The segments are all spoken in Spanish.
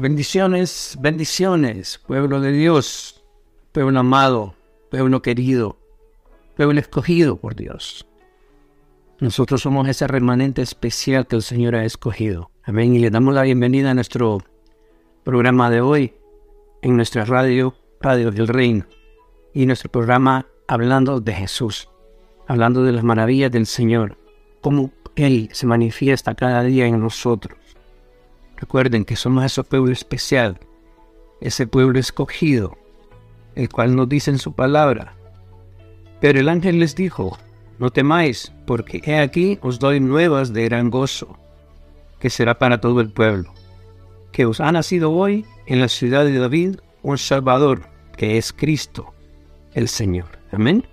Bendiciones, bendiciones, pueblo de Dios, pueblo amado, pueblo querido, pueblo escogido por Dios. Nosotros somos ese remanente especial que el Señor ha escogido. Amén. Y le damos la bienvenida a nuestro programa de hoy en nuestra radio, Radio del Reino. Y nuestro programa hablando de Jesús, hablando de las maravillas del Señor, cómo Él se manifiesta cada día en nosotros. Recuerden que somos ese pueblo especial, ese pueblo escogido, el cual nos dice en su palabra. Pero el ángel les dijo, no temáis, porque he aquí os doy nuevas de gran gozo, que será para todo el pueblo, que os ha nacido hoy en la ciudad de David un Salvador, que es Cristo, el Señor. Amén.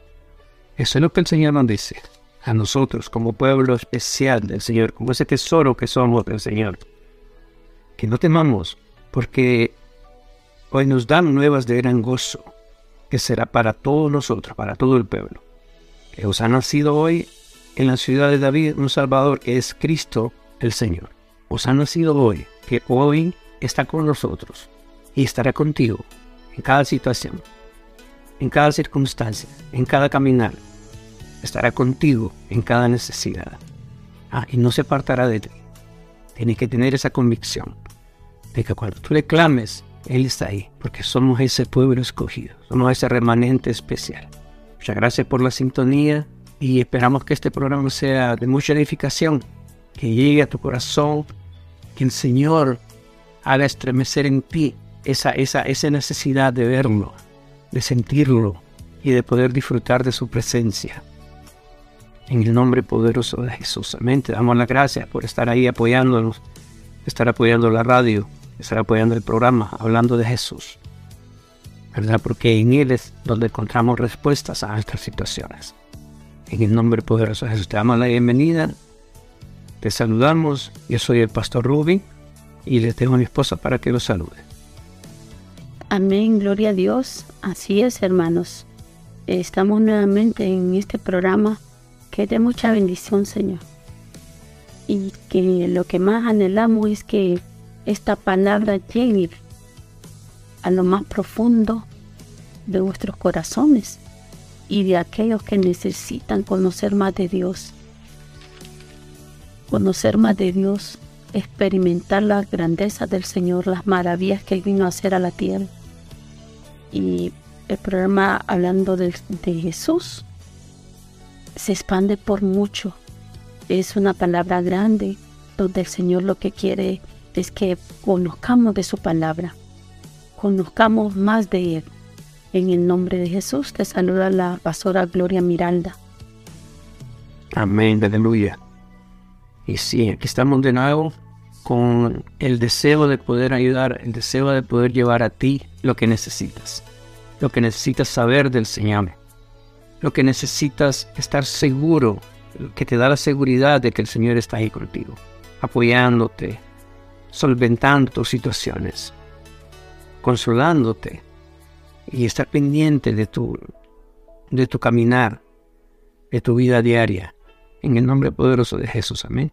Eso es lo que el Señor nos dice a nosotros como pueblo especial del Señor, como ese tesoro que somos del Señor que no temamos, porque hoy nos dan nuevas de gran gozo, que será para todos nosotros, para todo el pueblo. Que os ha nacido hoy en la ciudad de David un Salvador, que es Cristo el Señor. Os ha nacido hoy, que hoy está con nosotros y estará contigo en cada situación, en cada circunstancia, en cada caminar. Estará contigo en cada necesidad. Ah, y no se apartará de ti. Tienes que tener esa convicción de cuando tú le clames, Él está ahí, porque somos ese pueblo escogido, somos ese remanente especial. Muchas gracias por la sintonía y esperamos que este programa sea de mucha edificación, que llegue a tu corazón, que el Señor haga estremecer en ti esa, esa, esa necesidad de verlo, de sentirlo y de poder disfrutar de su presencia. En el nombre poderoso de Jesús. Amén. Te damos las gracias por estar ahí apoyándonos, estar apoyando la radio, estar apoyando el programa, hablando de Jesús. ¿Verdad? Porque en Él es donde encontramos respuestas a nuestras situaciones. En el nombre poderoso de Jesús te damos la bienvenida. Te saludamos. Yo soy el pastor Rubin y les dejo a mi esposa para que lo salude. Amén, gloria a Dios. Así es, hermanos. Estamos nuevamente en este programa que es de mucha bendición, Señor. Y que lo que más anhelamos es que esta palabra llegue a lo más profundo de vuestros corazones y de aquellos que necesitan conocer más de Dios. Conocer más de Dios, experimentar la grandeza del Señor, las maravillas que Él vino a hacer a la tierra. Y el programa hablando de, de Jesús se expande por mucho. Es una palabra grande donde el Señor lo que quiere es que conozcamos de su palabra, conozcamos más de Él. En el nombre de Jesús te saluda la pastora Gloria Miralda. Amén, aleluya. Y sí, aquí estamos de nuevo con el deseo de poder ayudar, el deseo de poder llevar a ti lo que necesitas, lo que necesitas saber del Señor lo que necesitas estar seguro, que te da la seguridad de que el Señor está ahí contigo, apoyándote, solventando tus situaciones, consolándote y estar pendiente de tu, de tu caminar, de tu vida diaria. En el nombre poderoso de Jesús, amén.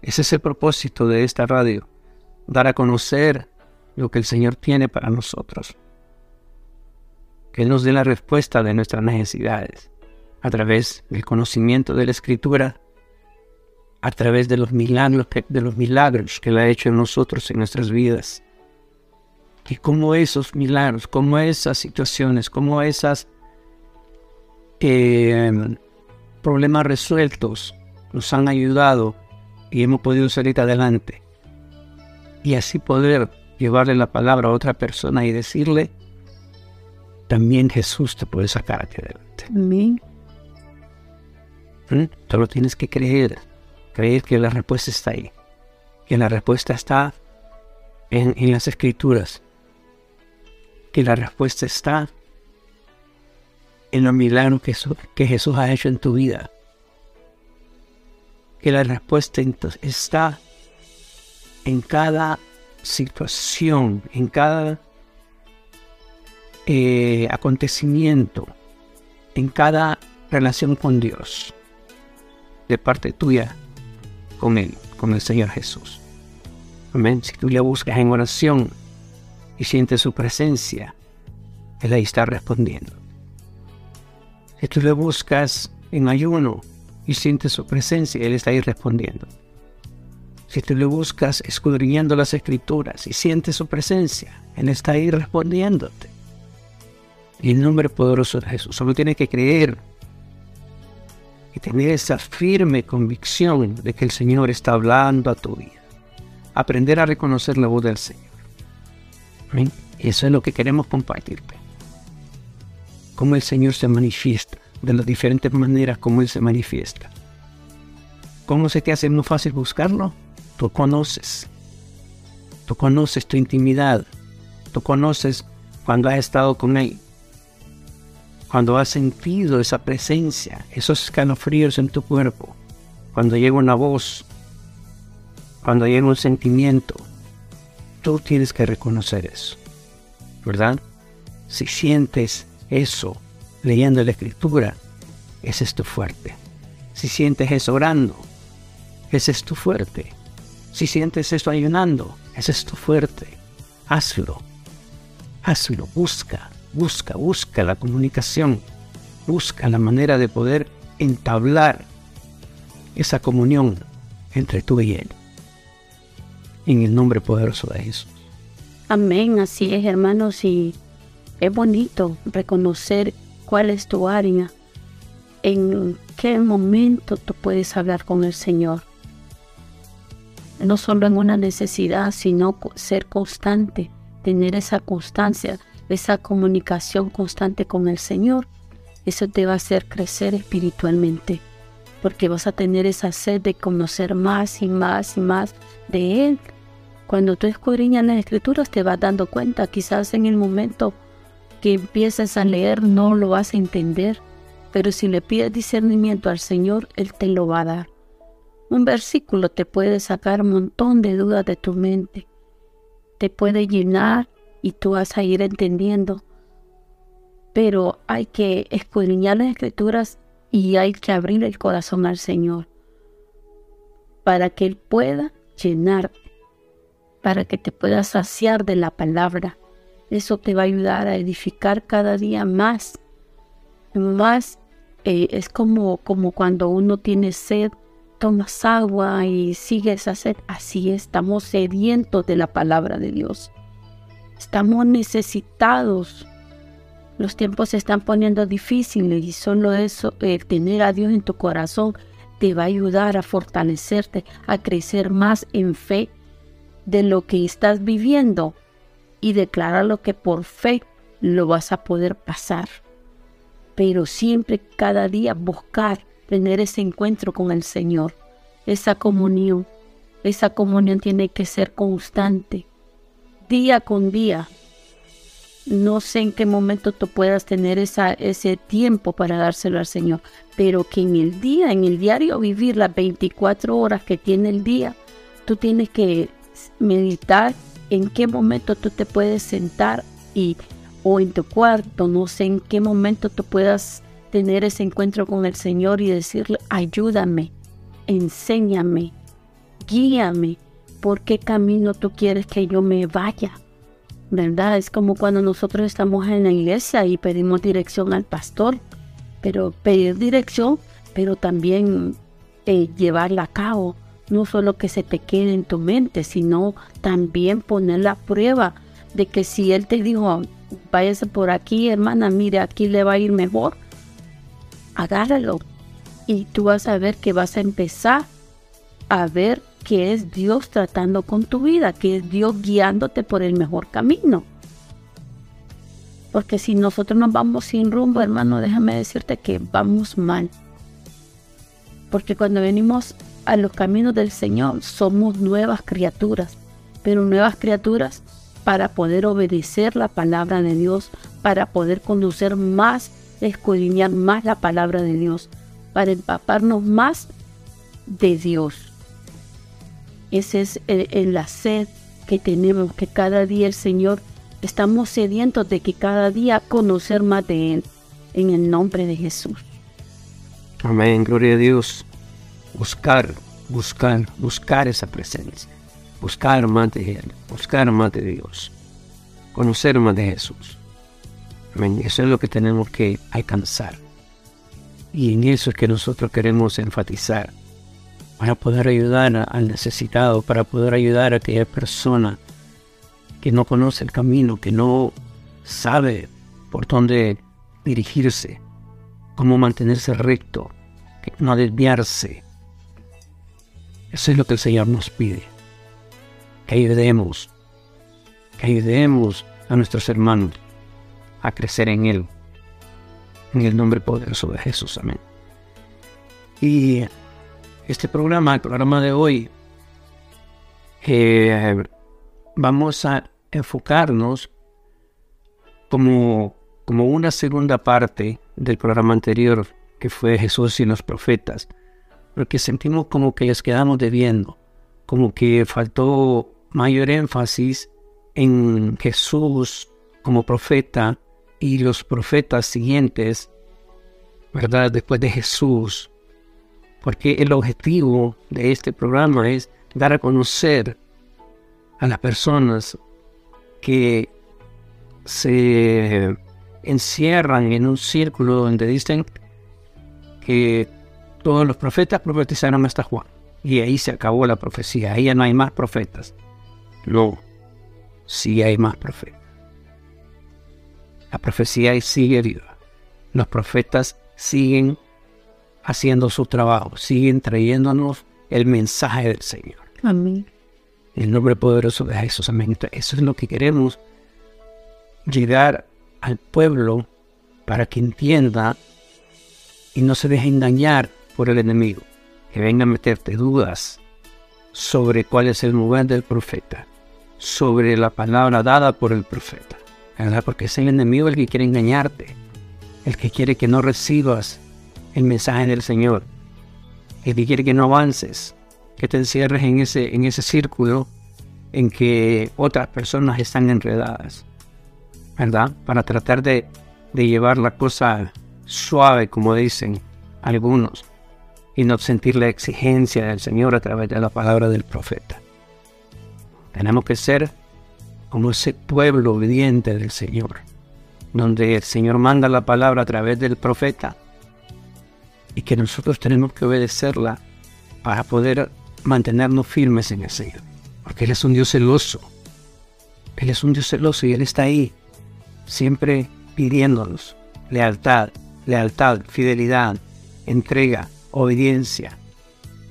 Ese es el propósito de esta radio, dar a conocer lo que el Señor tiene para nosotros que nos dé la respuesta de nuestras necesidades a través del conocimiento de la Escritura, a través de los milagros que, de los milagros que Él ha hecho en nosotros, en nuestras vidas. Y cómo esos milagros, cómo esas situaciones, cómo esos eh, problemas resueltos nos han ayudado y hemos podido salir adelante. Y así poder llevarle la palabra a otra persona y decirle, también Jesús te puede sacar adelante. Amén. ¿Mm? Solo tienes que creer, creer que la respuesta está ahí, que la respuesta está en, las escrituras, que la respuesta está en los milagros que, Jesús ha hecho en tu vida, que la respuesta está en cada situación, en cada eh, acontecimiento en cada relación con Dios, de parte tuya con Él, con el Señor Jesús. Amén. Si tú le buscas en oración y sientes su presencia, Él ahí está respondiendo. Si tú le buscas en ayuno y sientes su presencia, Él está ahí respondiendo. Si tú le buscas escudriñando las escrituras y sientes su presencia, Él está ahí respondiéndote. Y el nombre poderoso de Jesús, solo tienes que creer y tener esa firme convicción de que el Señor está hablando a tu vida. Aprender a reconocer la voz del Señor. Eso es lo que queremos compartirte. Cómo el Señor se manifiesta, de las diferentes maneras como Él se manifiesta. ¿Cómo se te hace muy fácil buscarlo? Tú conoces. Tú conoces tu intimidad. Tú conoces cuando has estado con Él. Cuando has sentido esa presencia, esos escalofríos en tu cuerpo. Cuando llega una voz. Cuando llega un sentimiento. Tú tienes que reconocer eso. ¿Verdad? Si sientes eso leyendo la escritura, ese es tu fuerte. Si sientes eso orando, ese es tu fuerte. Si sientes esto ayunando, ese es tu fuerte. Hazlo. Hazlo. Busca, busca, busca la comunicación. Busca la manera de poder entablar esa comunión entre tú y Él. En el nombre poderoso de Jesús. Amén, así es, hermanos, y es bonito reconocer cuál es tu área, en qué momento tú puedes hablar con el Señor no solo en una necesidad, sino ser constante, tener esa constancia, esa comunicación constante con el Señor. Eso te va a hacer crecer espiritualmente, porque vas a tener esa sed de conocer más y más y más de Él. Cuando tú escudriñas las escrituras te vas dando cuenta, quizás en el momento que empieces a leer no lo vas a entender, pero si le pides discernimiento al Señor, Él te lo va a dar. Un versículo te puede sacar un montón de dudas de tu mente. Te puede llenar y tú vas a ir entendiendo. Pero hay que escudriñar las escrituras y hay que abrir el corazón al Señor para que Él pueda llenar, para que te pueda saciar de la palabra. Eso te va a ayudar a edificar cada día más. Más eh, es como, como cuando uno tiene sed tomas agua y sigues a hacer, así estamos sedientos de la palabra de Dios. Estamos necesitados. Los tiempos se están poniendo difíciles y solo eso, el tener a Dios en tu corazón, te va a ayudar a fortalecerte, a crecer más en fe de lo que estás viviendo y declarar lo que por fe lo vas a poder pasar. Pero siempre, cada día, buscar tener ese encuentro con el Señor, esa comunión. Esa comunión tiene que ser constante, día con día. No sé en qué momento tú puedas tener esa, ese tiempo para dárselo al Señor, pero que en el día, en el diario vivir las 24 horas que tiene el día, tú tienes que meditar en qué momento tú te puedes sentar y o en tu cuarto, no sé en qué momento tú puedas tener ese encuentro con el Señor y decirle, ayúdame, enséñame, guíame, por qué camino tú quieres que yo me vaya. ¿Verdad? Es como cuando nosotros estamos en la iglesia y pedimos dirección al pastor, pero pedir dirección, pero también eh, llevarla a cabo. No solo que se te quede en tu mente, sino también poner la prueba de que si él te dijo, váyase por aquí, hermana, mire, aquí le va a ir mejor, agárralo y tú vas a ver que vas a empezar a ver que es Dios tratando con tu vida, que es Dios guiándote por el mejor camino. Porque si nosotros nos vamos sin rumbo, hermano, déjame decirte que vamos mal. Porque cuando venimos a los caminos del Señor, somos nuevas criaturas, pero nuevas criaturas para poder obedecer la palabra de Dios, para poder conocer más escudriñar más la palabra de Dios, para empaparnos más de Dios. Ese es el, la sed que tenemos, que cada día el Señor, estamos sedientos de que cada día conocer más de Él, en el nombre de Jesús. Amén, gloria a Dios. Buscar, buscar, buscar esa presencia. buscar más de Él, buscar más de Dios, conocer más de Jesús. Eso es lo que tenemos que alcanzar. Y en eso es que nosotros queremos enfatizar para poder ayudar al necesitado, para poder ayudar a aquella persona que no conoce el camino, que no sabe por dónde dirigirse, cómo mantenerse recto, no desviarse. Eso es lo que el Señor nos pide. Que ayudemos, que ayudemos a nuestros hermanos a crecer en Él. En el nombre poderoso de Jesús. Amén. Y este programa, el programa de hoy, eh, vamos a enfocarnos como, como una segunda parte del programa anterior que fue Jesús y los profetas, porque sentimos como que les quedamos debiendo, como que faltó mayor énfasis en Jesús como profeta y los profetas siguientes, ¿verdad? Después de Jesús, porque el objetivo de este programa es dar a conocer a las personas que se encierran en un círculo donde dicen que todos los profetas profetizaron hasta Juan. Y ahí se acabó la profecía. Ahí ya no hay más profetas. No, sí hay más profetas. La profecía sigue viva. Los profetas siguen haciendo su trabajo, siguen trayéndonos el mensaje del Señor. Amén. En el nombre poderoso de Jesús. Amén. eso es lo que queremos llegar al pueblo para que entienda y no se deje engañar por el enemigo. Que venga a meterte dudas sobre cuál es el lugar del profeta, sobre la palabra dada por el profeta. ¿verdad? Porque es el enemigo el que quiere engañarte, el que quiere que no recibas el mensaje del Señor, que quiere que no avances, que te encierres en ese, en ese círculo en que otras personas están enredadas, ¿verdad? Para tratar de, de llevar la cosa suave, como dicen algunos, y no sentir la exigencia del Señor a través de la palabra del profeta. Tenemos que ser como ese pueblo obediente del Señor, donde el Señor manda la palabra a través del profeta y que nosotros tenemos que obedecerla para poder mantenernos firmes en el Señor, porque Él es un Dios celoso. Él es un Dios celoso y Él está ahí, siempre pidiéndonos lealtad, lealtad, fidelidad, entrega, obediencia.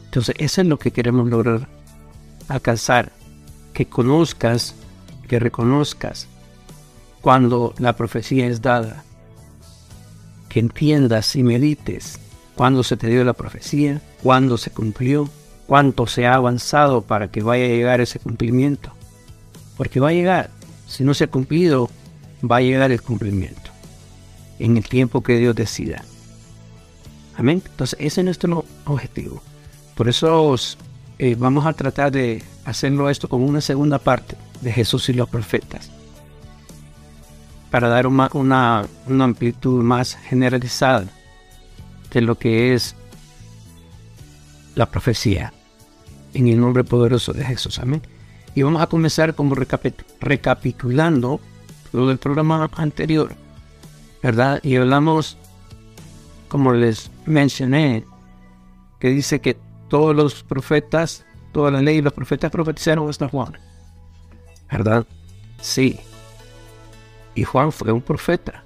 Entonces, eso es lo que queremos lograr alcanzar, que conozcas que reconozcas cuando la profecía es dada, que entiendas y medites cuándo se te dio la profecía, cuándo se cumplió, cuánto se ha avanzado para que vaya a llegar ese cumplimiento. Porque va a llegar, si no se ha cumplido, va a llegar el cumplimiento en el tiempo que Dios decida. Amén. Entonces, ese es nuestro objetivo. Por eso eh, vamos a tratar de hacerlo esto como una segunda parte de Jesús y los profetas, para dar una, una, amplitud más generalizada de lo que es la profecía en el nombre poderoso de Jesús. Amén. Y vamos a comenzar como recapitulando lo del programa anterior, ¿verdad? Y hablamos, como les mencioné, que dice que todos los profetas, toda la ley los profetas profetizaron hasta Juan. ¿verdad? Sí. Y Juan fue un profeta.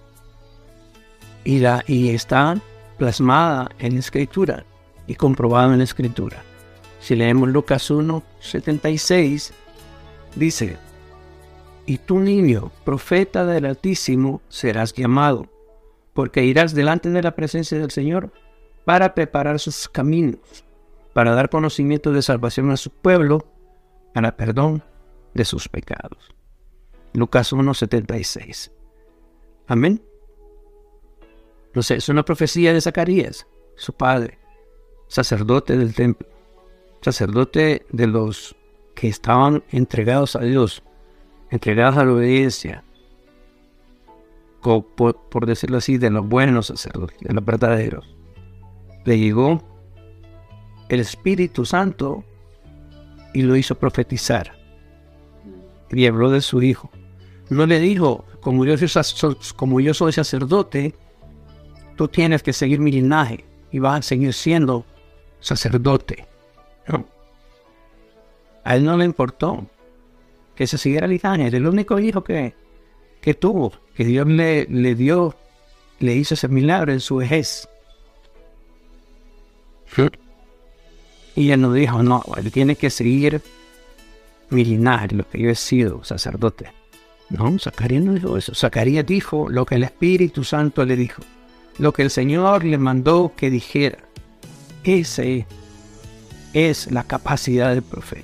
Y, la, y está plasmada en la escritura y comprobada en la escritura. Si leemos Lucas 1, 76, dice, y tú niño, profeta del Altísimo, serás llamado, porque irás delante de la presencia del Señor para preparar sus caminos, para dar conocimiento de salvación a su pueblo, para perdón de sus pecados. Lucas 1.76. Amén. Entonces, es una profecía de Zacarías, su padre, sacerdote del templo, sacerdote de los que estaban entregados a Dios, entregados a la obediencia, por, por decirlo así, de los buenos sacerdotes, de los verdaderos. Le llegó el Espíritu Santo y lo hizo profetizar. Y habló de su hijo. No le dijo, como yo soy sacerdote, tú tienes que seguir mi linaje y vas a seguir siendo sacerdote. A él no le importó que se siguiera el linaje. el único hijo que, que tuvo, que Dios le, le dio, le hizo ese milagro en su vejez. Y él nos dijo, no, él tiene que seguir mi linaje, lo que yo he sido, sacerdote. No, Zacarías no dijo eso. Zacarías dijo lo que el Espíritu Santo le dijo, lo que el Señor le mandó que dijera. Ese es la capacidad del profeta.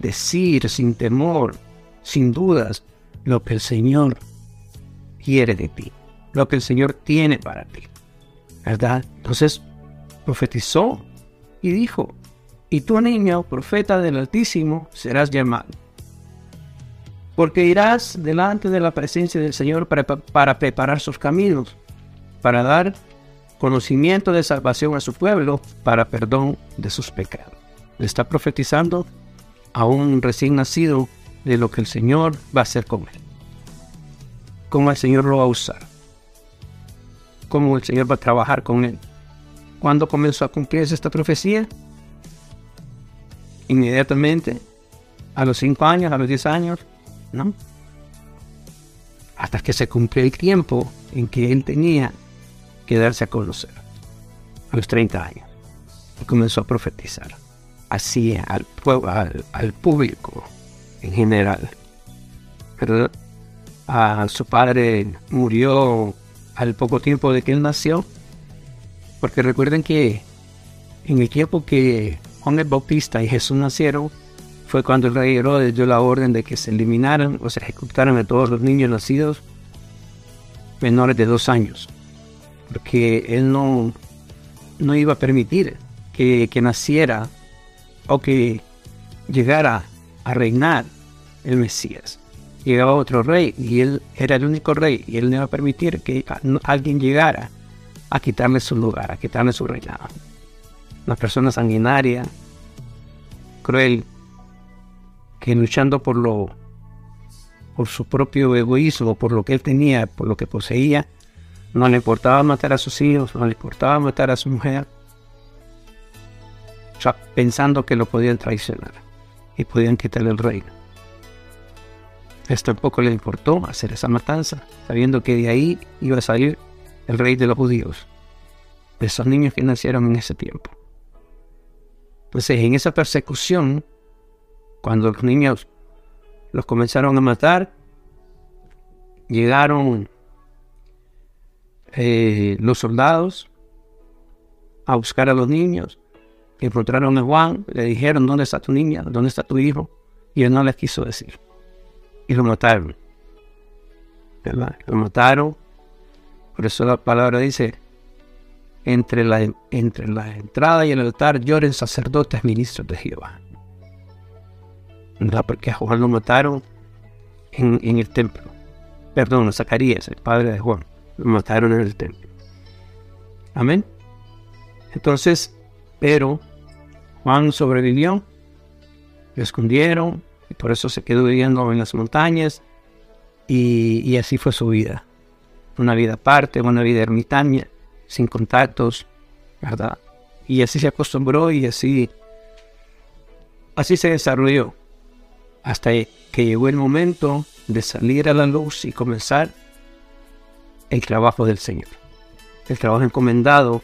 Decir sin temor, sin dudas, lo que el Señor quiere de ti, lo que el Señor tiene para ti. ¿Verdad? Entonces profetizó y dijo, y tú niño, profeta del Altísimo, serás llamado. Porque irás delante de la presencia del Señor para, para preparar sus caminos, para dar conocimiento de salvación a su pueblo, para perdón de sus pecados. Le está profetizando a un recién nacido de lo que el Señor va a hacer con él. Cómo el Señor lo va a usar. Cómo el Señor va a trabajar con él. ¿Cuándo comenzó a cumplirse esta profecía? Inmediatamente, a los 5 años, a los 10 años, ¿no? Hasta que se cumplió el tiempo en que él tenía darse a conocer, a los 30 años. Y comenzó a profetizar, así al, al, al público en general. Pero a su padre murió al poco tiempo de que él nació porque recuerden que en el tiempo que Juan el Bautista y Jesús nacieron, fue cuando el rey Herodes dio la orden de que se eliminaran o se ejecutaran a todos los niños nacidos menores de dos años. Porque él no, no iba a permitir que, que naciera o que llegara a reinar el Mesías. Llegaba otro rey y él era el único rey y él no iba a permitir que alguien llegara a quitarle su lugar, a quitarle su reinado. Una persona sanguinaria, cruel, que luchando por lo por su propio egoísmo, por lo que él tenía, por lo que poseía, no le importaba matar a sus hijos, no le importaba matar a su mujer, pensando que lo podían traicionar y podían quitarle el reino. Esto tampoco le importó hacer esa matanza, sabiendo que de ahí iba a salir el rey de los judíos, de esos niños que nacieron en ese tiempo. Entonces, en esa persecución, cuando los niños los comenzaron a matar, llegaron eh, los soldados a buscar a los niños, encontraron a Juan, le dijeron, ¿dónde está tu niña? ¿Dónde está tu hijo? Y él no les quiso decir. Y lo mataron. ¿Verdad? Lo mataron por eso la palabra dice, entre la, entre la entrada y el altar lloren sacerdotes ministros de Jehová. ¿Verdad? Porque a Juan lo mataron en, el templo. Perdón, Zacarías, el padre de Juan, mataron en el templo. Amén. Entonces, pero Juan sobrevivió, lo escondieron, y por eso se quedó viviendo en las montañas, y así fue su vida una vida aparte, una vida ermitaña, sin contactos, ¿verdad? Y así se acostumbró y así, así se desarrolló, hasta que llegó el momento de salir a la luz y comenzar el trabajo del Señor, el trabajo encomendado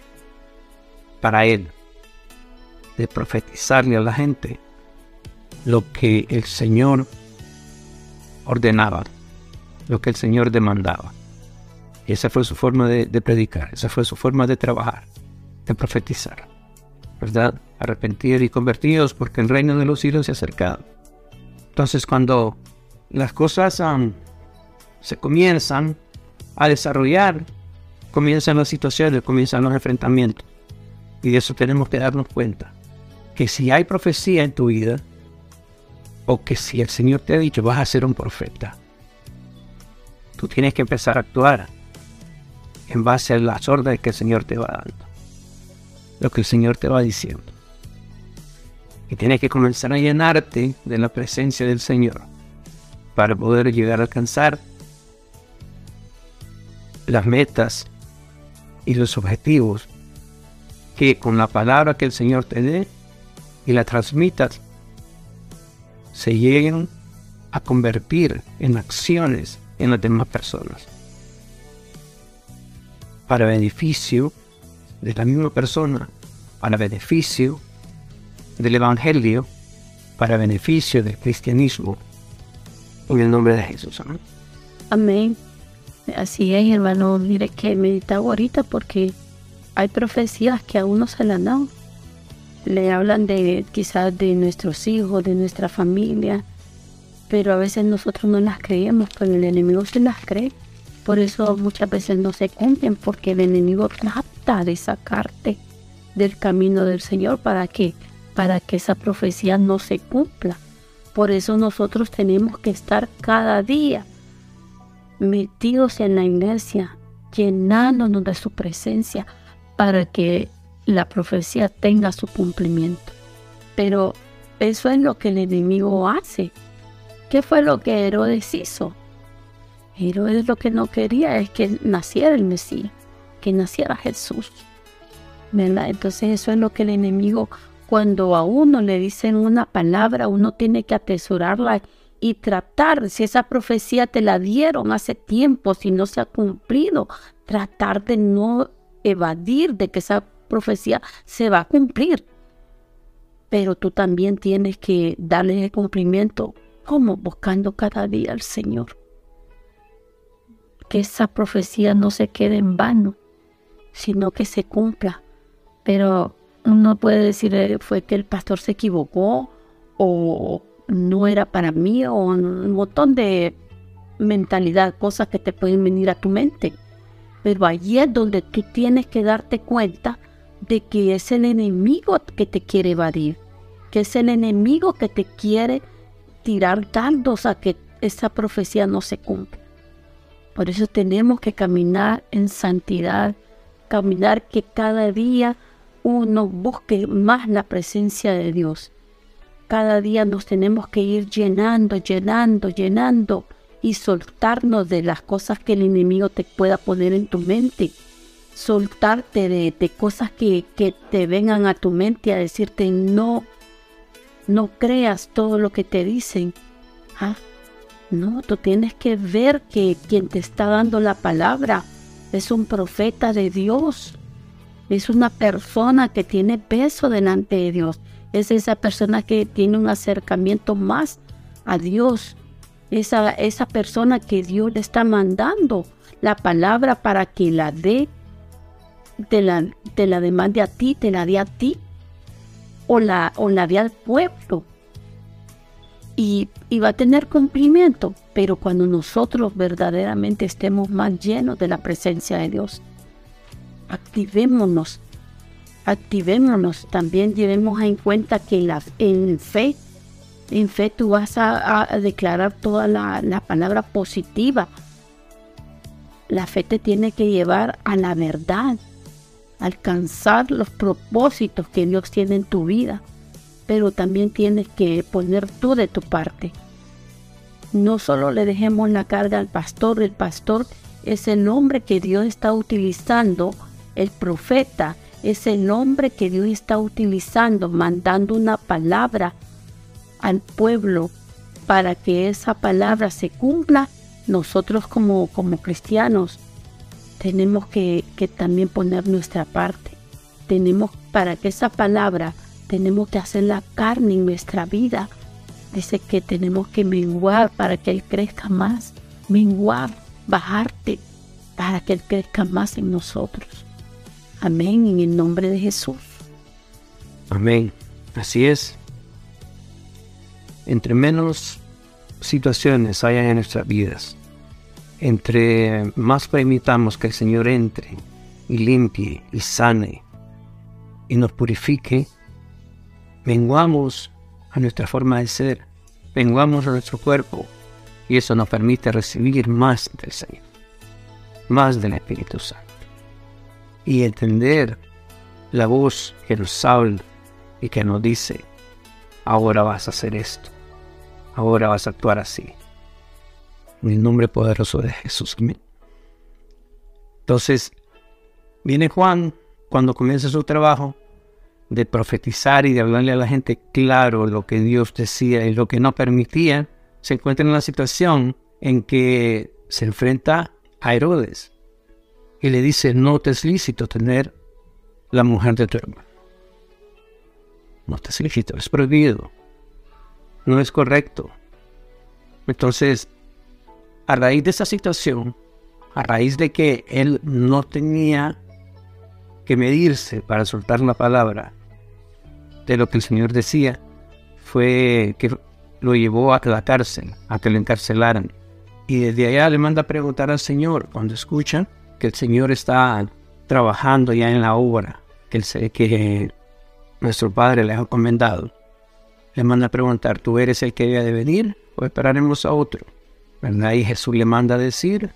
para Él, de profetizarle a la gente lo que el Señor ordenaba, lo que el Señor demandaba. Esa fue su forma de, predicar, esa fue su forma de trabajar, de profetizar. ¿Verdad? Arrepentir y convertidos porque el reino de los cielos se ha acercado. Entonces cuando las cosas se comienzan a desarrollar, comienzan las situaciones, comienzan los enfrentamientos. Y de eso tenemos que darnos cuenta. Que si hay profecía en tu vida, o que si el Señor te ha dicho vas a ser un profeta, tú tienes que empezar a actuar en base a las órdenes que el Señor te va dando, lo que el Señor te va diciendo. Y tienes que comenzar a llenarte de la presencia del Señor para poder llegar a alcanzar las metas y los objetivos que con la palabra que el Señor te dé y la transmitas se lleguen a convertir en acciones en las demás personas para beneficio de la misma persona, para beneficio del Evangelio, para beneficio del cristianismo. En el nombre de Jesús. Amén. Amén. Así es, hermano. Mire que meditaba ahorita porque hay profecías que a uno se le han dado. Le hablan de quizás de nuestros hijos, de nuestra familia, pero a veces nosotros no las creemos, pero el enemigo se las cree. Por eso muchas veces no se cumplen, porque el enemigo trata de sacarte del camino del Señor para para que esa profecía no se cumpla. Por eso nosotros tenemos que estar cada día metidos en la iglesia, llenándonos de su presencia para que la profecía tenga su cumplimiento. Pero eso es lo que el enemigo hace. ¿Qué fue lo que Herodes hizo? Herodes lo que no quería es que naciera el Mesías, que naciera Jesús. Entonces eso es lo que el enemigo, cuando a uno le dicen una palabra, uno tiene que atesorarla y tratar, si esa profecía te la dieron hace tiempo, si no se ha cumplido, tratar de no evadir de que esa profecía se va a cumplir. Pero tú también tienes que darle el cumplimiento como buscando cada día al Señor que esa profecía no se quede en vano, sino que se cumpla. Pero uno puede decir eh, fue que el pastor se equivocó o no era para mí o un montón de mentalidad, cosas que te pueden venir a tu mente. Pero allí es donde tú tienes que darte cuenta de que es el enemigo que te quiere evadir, que es el enemigo que te quiere tirar dardos a que esa profecía no se cumpla. Por eso tenemos que caminar en santidad, caminar que cada día uno busque más la presencia de Dios. Cada día nos tenemos que ir llenando, llenando, llenando y soltarnos de las cosas que el enemigo te pueda poner en tu mente. Soltarte de, cosas que, te vengan a tu mente a decirte no, no creas todo lo que te dicen. ¿Ah? No, tú tienes que ver que quien te está dando la palabra es un profeta de Dios. Es una persona que tiene peso delante de Dios. Es esa persona que tiene un acercamiento más a Dios. Esa, esa persona que Dios le está mandando la palabra para que la dé, te la, te la demande a ti, te la dé a ti, o la, o la dé al pueblo y, va a tener cumplimiento, pero cuando nosotros verdaderamente estemos más llenos de la presencia de Dios, activémonos, activémonos, también llevemos en cuenta que la, en fe, en fe tú vas a, declarar toda la, la palabra positiva. La fe te tiene que llevar a la verdad, alcanzar los propósitos que Dios tiene en tu vida pero también tienes que poner tú de tu parte. No solo le dejemos la carga al pastor, el pastor es el hombre que Dios está utilizando, el profeta es el hombre que Dios está utilizando, mandando una palabra al pueblo para que esa palabra se cumpla. Nosotros como, como cristianos tenemos que, que también poner nuestra parte. Tenemos para que esa palabra tenemos que hacer la carne en nuestra vida. Dice que tenemos que menguar para que Él crezca más. Menguar, bajarte para que Él crezca más en nosotros. Amén, en el nombre de Jesús. Amén. Así es. Entre menos situaciones hayan en nuestras vidas, entre más permitamos que el Señor entre y limpie y sane y nos purifique, menguamos a nuestra forma de ser, menguamos a nuestro cuerpo y eso nos permite recibir más del Señor, más del Espíritu Santo y entender la voz que nos habla y que nos dice, ahora vas a hacer esto, ahora vas a actuar así. En el nombre poderoso de Jesús. Entonces, viene Juan cuando comienza su trabajo de profetizar y de hablarle a la gente claro lo que Dios decía y lo que no permitía, se encuentra en una situación en que se enfrenta a Herodes y le dice, no te es lícito tener la mujer de tu hermano. No te es lícito, es prohibido. No es correcto. Entonces, a raíz de esa situación, a raíz de que él no tenía que medirse para soltar la palabra de lo que el Señor decía, fue que lo llevó a la cárcel, a que lo encarcelaran. Y desde allá le manda a preguntar al Señor, cuando escuchan que el Señor está trabajando ya en la obra que, nuestro Padre le ha encomendado, le manda a preguntar, ¿tú eres el que debe de venir o esperaremos a otro? ¿Verdad? Y Jesús le manda a decir,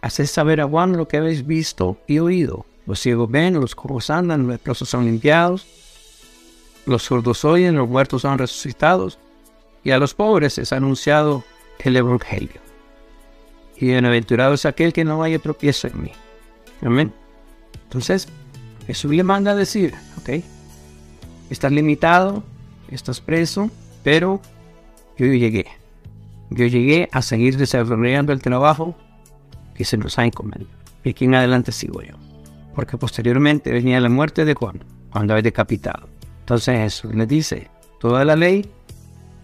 haced saber a Juan lo que habéis visto y oído. Los ciegos ven, los cojos andan, los leprosos son limpiados, los sordos oyen, los muertos son resucitados, y a los pobres es anunciado el Evangelio y bienaventurado es aquel que no haya tropiezo en mí. Amén. Entonces, Jesús le manda a decir, ok, estás limitado, estás preso, pero yo llegué. Yo llegué a seguir desarrollando el trabajo que se nos ha encomendado. Y aquí en adelante sigo yo. Porque posteriormente venía la muerte de Juan, cuando había decapitado. Entonces Jesús le dice, toda la ley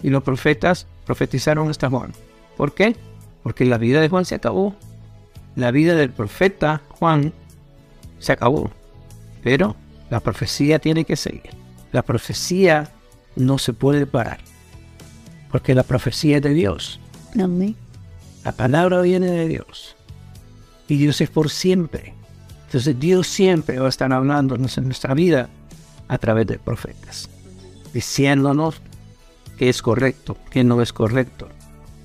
y los profetas profetizaron hasta Juan. ¿Por qué? Porque la vida de Juan se acabó. La vida del profeta Juan se acabó. Pero la profecía tiene que seguir. La profecía no se puede parar. Porque la profecía es de Dios. Amén. La palabra viene de Dios. Y Dios es por siempre. Entonces Dios siempre va a estar hablándonos en nuestra vida a través de profetas. Diciéndonos qué es correcto, qué no es correcto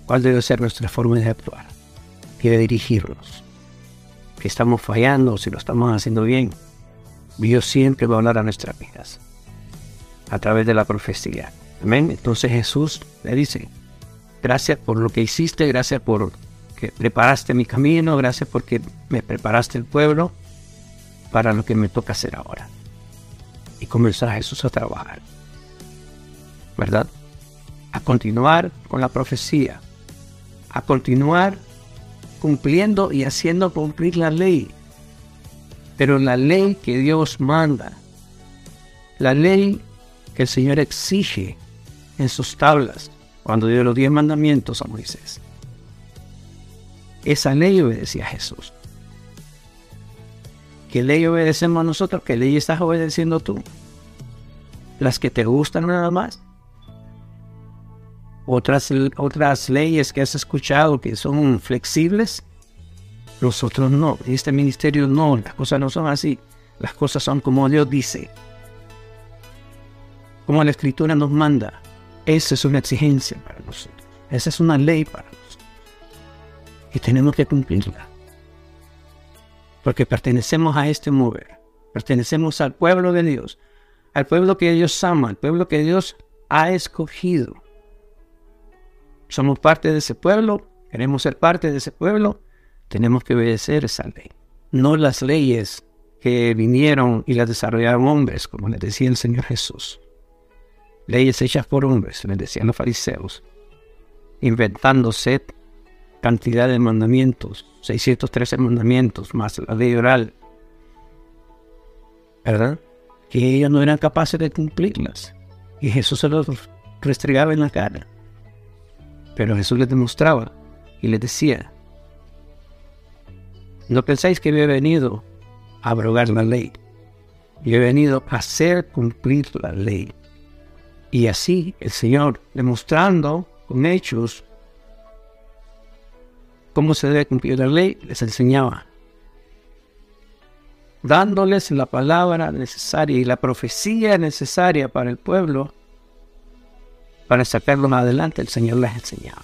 cuál debe ser nuestra forma de actuar y de dirigirnos. Que estamos fallando, si lo estamos haciendo bien. Dios siempre va a hablar a nuestras vidas a través de la profecía. Amén. Entonces Jesús le dice, gracias por lo que hiciste, gracias por que preparaste mi camino, gracias porque me preparaste el pueblo para lo que me toca hacer ahora. Y comenzar Jesús a trabajar. ¿Verdad? A continuar con la profecía, a continuar cumpliendo y haciendo cumplir la ley. Pero la ley que Dios manda, la ley que el Señor exige en sus tablas cuando dio los diez mandamientos a Moisés. Esa ley obedecía a Jesús. ¿Qué ley obedecemos nosotros? ¿Qué ley estás obedeciendo tú? ¿Las que te gustan nada más? Otras, otras leyes que has escuchado que son flexibles, nosotros no. Este ministerio no, las cosas no son así. Las cosas son como Dios dice. Como la escritura nos manda. Esa es una exigencia para nosotros. Esa es una ley para nosotros. Y tenemos que cumplirla. Porque pertenecemos a este mover. Pertenecemos al pueblo de Dios. Al pueblo que Dios ama. Al pueblo que Dios ha escogido somos parte de ese pueblo, queremos ser parte de ese pueblo, tenemos que obedecer esa ley. No las leyes que vinieron y las desarrollaron hombres, como les decía el Señor Jesús. Leyes hechas por hombres, les decían los fariseos, inventándose cantidad de mandamientos, 613 mandamientos, más la ley oral, ¿verdad? Que ellos no eran capaces de cumplirlas. Y Jesús se los restregaba en la cara. Pero Jesús les demostraba y les decía, no pensáis que yo he venido a abrogar la ley. Yo he venido a hacer cumplir la ley. Y así el Señor, demostrando con hechos cómo se debe cumplir la ley, les enseñaba, dándoles la palabra necesaria y la profecía necesaria para el pueblo para sacarlo más adelante, el Señor les enseñaba.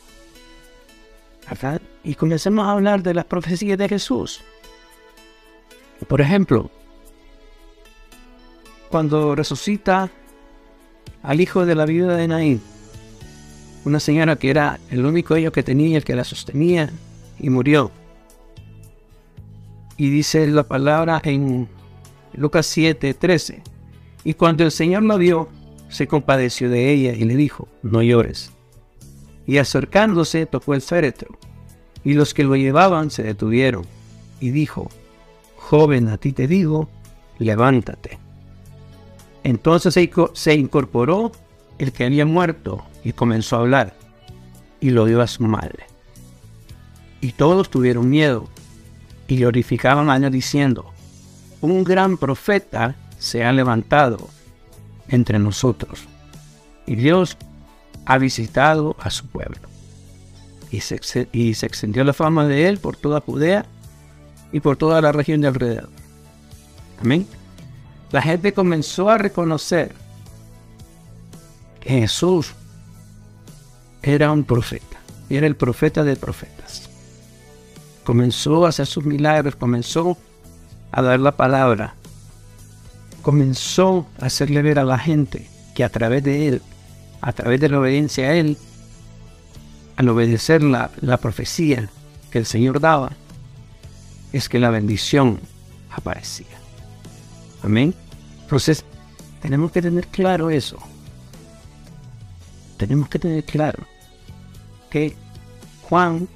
¿Verdad? Y comencemos a hablar de las profecías de Jesús. Por ejemplo, cuando resucita al hijo de la viuda de Naín, una señora que era el único hijo que tenía, el que la sostenía, y murió. Y dice la palabra en Lucas 7, 13. Y cuando el Señor la vio, se compadeció de ella y le dijo, no llores. Y acercándose tocó el féretro, y los que lo llevaban se detuvieron, y dijo, joven, a ti te digo, levántate. Entonces se incorporó el que había muerto y comenzó a hablar, y lo dio a su madre. Y todos tuvieron miedo, y glorificaban a Dios diciendo, un gran profeta se ha levantado entre nosotros, y Dios ha visitado a su pueblo. Y se, y se extendió la fama de él por toda Judea y por toda la región de alrededor. Amén. La gente comenzó a reconocer que Jesús era un profeta, era el profeta de profetas. Comenzó a hacer sus milagros, comenzó a dar la palabra, comenzó a hacerle ver a la gente que a través de él, a través de la obediencia a él, al obedecer la, la profecía que el Señor daba, es que la bendición aparecía. Amén. Entonces, tenemos que tener claro eso. Tenemos que tener claro que Juan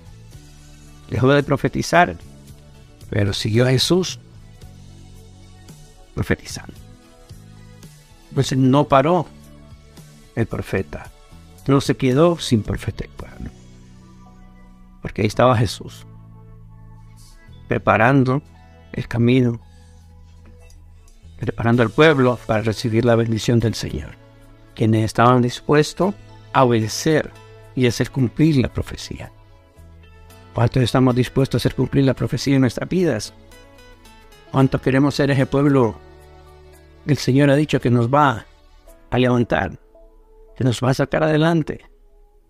dejó de profetizar, pero siguió a Jesús profetizando. Entonces no paró el profeta. No se quedó sin profeta el pueblo. Porque ahí estaba Jesús, preparando el camino preparando al pueblo para recibir la bendición del Señor, quienes estaban dispuestos a obedecer y hacer cumplir la profecía. ¿Cuántos estamos dispuestos a hacer cumplir la profecía en nuestras vidas? ¿Cuántos queremos ser ese pueblo el Señor ha dicho que nos va a levantar, que nos va a sacar adelante,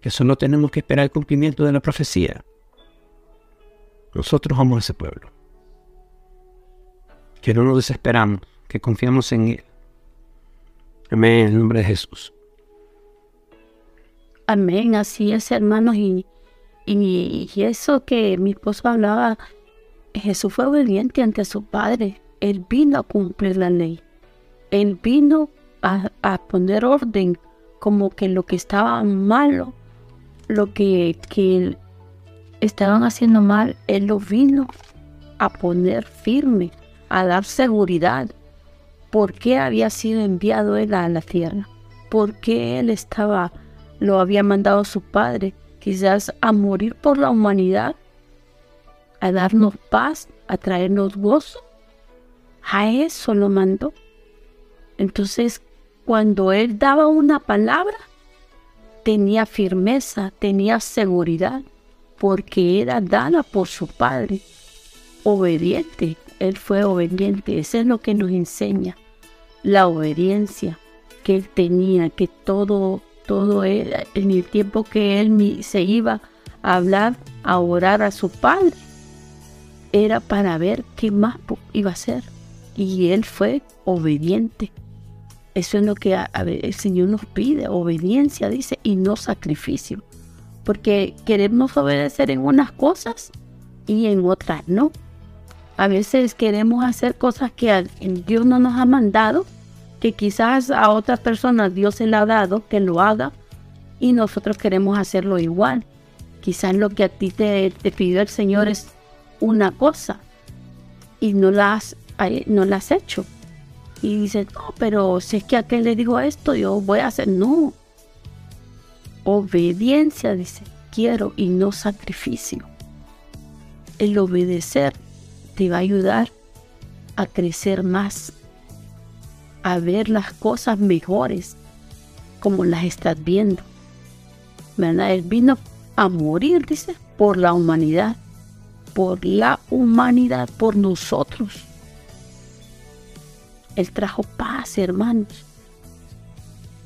que solo tenemos que esperar el cumplimiento de la profecía? Nosotros somos ese pueblo. Que no nos desesperamos, que confiamos en Él. Amén, en el nombre de Jesús. Amén, así es, hermanos. Y, y, eso que mi esposo hablaba, Jesús fue obediente ante su Padre. Él vino a cumplir la ley. Él vino a, a poner orden, como que lo que estaba malo, lo que, que estaban haciendo mal, Él lo vino a poner firme, a dar seguridad por qué había sido enviado él a la tierra, por qué él estaba, lo había mandado su padre, quizás a morir por la humanidad, a darnos paz, a traernos gozo. A eso lo mandó. Entonces, cuando él daba una palabra, tenía firmeza, tenía seguridad, porque era dada por su padre, obediente, él fue obediente. Eso es lo que nos enseña. La obediencia que él tenía, que todo, todo era, en el tiempo que él se iba a hablar, a orar a su padre, era para ver qué más iba a hacer. Y él fue obediente. Eso es lo que el Señor nos pide, obediencia, dice, y no sacrificio. Porque queremos obedecer en unas cosas y en otras no. A veces queremos hacer cosas que Dios no nos ha mandado, que quizás a otras personas Dios se le ha dado que lo haga y nosotros queremos hacerlo igual. Quizás lo que a ti te, pidió el Señor es una cosa y no la has, no la has hecho. Y dices, no, pero si es que aquel le dijo esto, yo voy a hacer. No. Obediencia, dice, quiero y no sacrificio. El obedecer te va a ayudar a crecer más, a ver las cosas mejores como las estás viendo. ¿Verdad? Él vino a morir, dice, por la humanidad, por la humanidad, por nosotros. Él trajo paz, hermanos.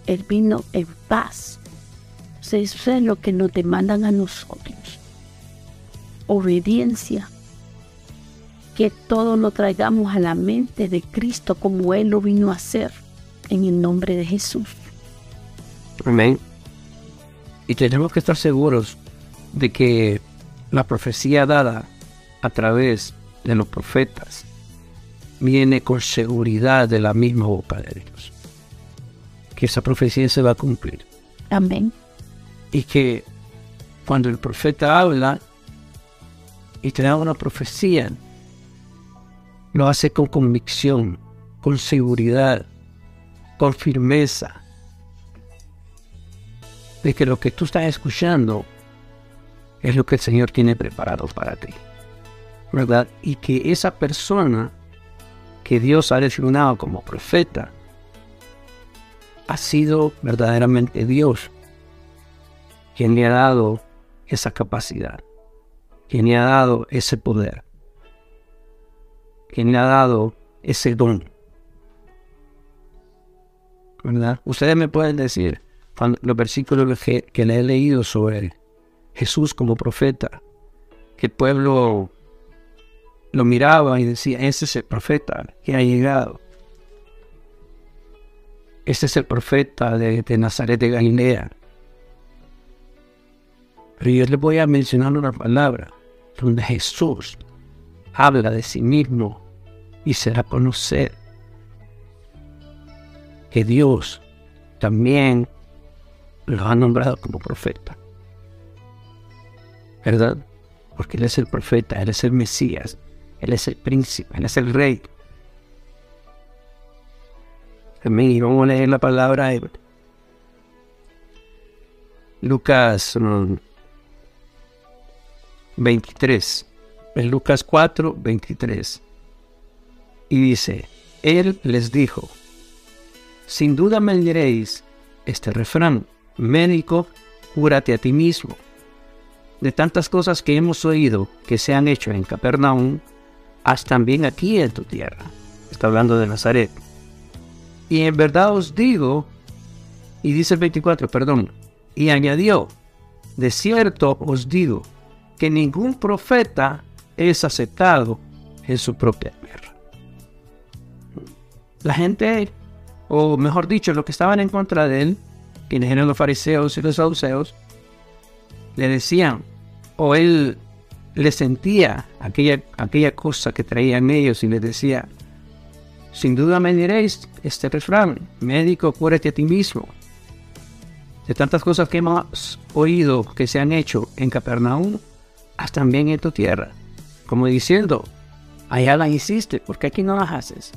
Él vino en paz. eso es lo que nos demandan a nosotros. Obediencia que todo lo traigamos a la mente de Cristo como Él lo vino a hacer en el nombre de Jesús. Amén. Y tenemos que estar seguros de que la profecía dada a través de los profetas viene con seguridad de la misma boca de Dios. Que esa profecía se va a cumplir. Amén. Y que cuando el profeta habla y te da una profecía, lo hace con convicción, con seguridad, con firmeza, de que lo que tú estás escuchando es lo que el Señor tiene preparado para ti. ¿Verdad? Y que esa persona que Dios ha designado como profeta ha sido verdaderamente Dios quien le ha dado esa capacidad, quien le ha dado ese poder, quien le ha dado ese don. ¿Verdad? Ustedes me pueden decir, los versículos que, que le he leído sobre Jesús como profeta, que el pueblo lo miraba y decía, ese es el profeta que ha llegado. Ese es el profeta de, de Nazaret de Galilea. Pero yo les voy a mencionar una palabra donde Jesús habla de sí mismo y será conocer que Dios también lo ha nombrado como profeta. ¿Verdad? Porque Él es el profeta, Él es el Mesías, Él es el príncipe, Él es el rey. Amén. Vamos a leer la palabra de Lucas 23. En Lucas 4, 23. Y dice, Él les dijo, sin duda me diréis este refrán, médico, cúrate a ti mismo. De tantas cosas que hemos oído que se han hecho en Capernaum, haz también aquí en tu tierra. Está hablando de Nazaret. Y en verdad os digo, y dice el 24, perdón, y añadió, de cierto os digo, que ningún profeta es aceptado en su propia tierra. La gente, o mejor dicho, los que estaban en contra de él, quienes eran los fariseos y los saduceos, le decían, o él le sentía aquella, aquella cosa que traían ellos y les decía, sin duda me diréis este refrán, médico, cúrate a ti mismo. De tantas cosas que hemos oído que se han hecho en Capernaum, haz también en tu tierra. Como diciendo, allá las hiciste, ¿por qué aquí no las haces?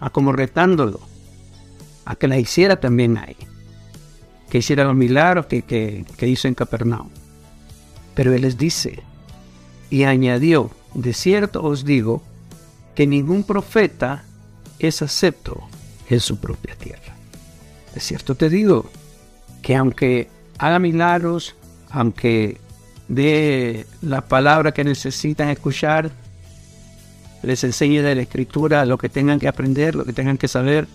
A ah, como retándolo, a que la hiciera también ahí. Que hiciera los milagros que, que hizo en Capernaum. Pero él les dice, y añadió, de cierto os digo, que ningún profeta es acepto en su propia tierra. De cierto te digo, que aunque haga milagros, aunque de la palabra que necesitan escuchar, les enseñe de la escritura lo que tengan que aprender, lo que tengan que saber,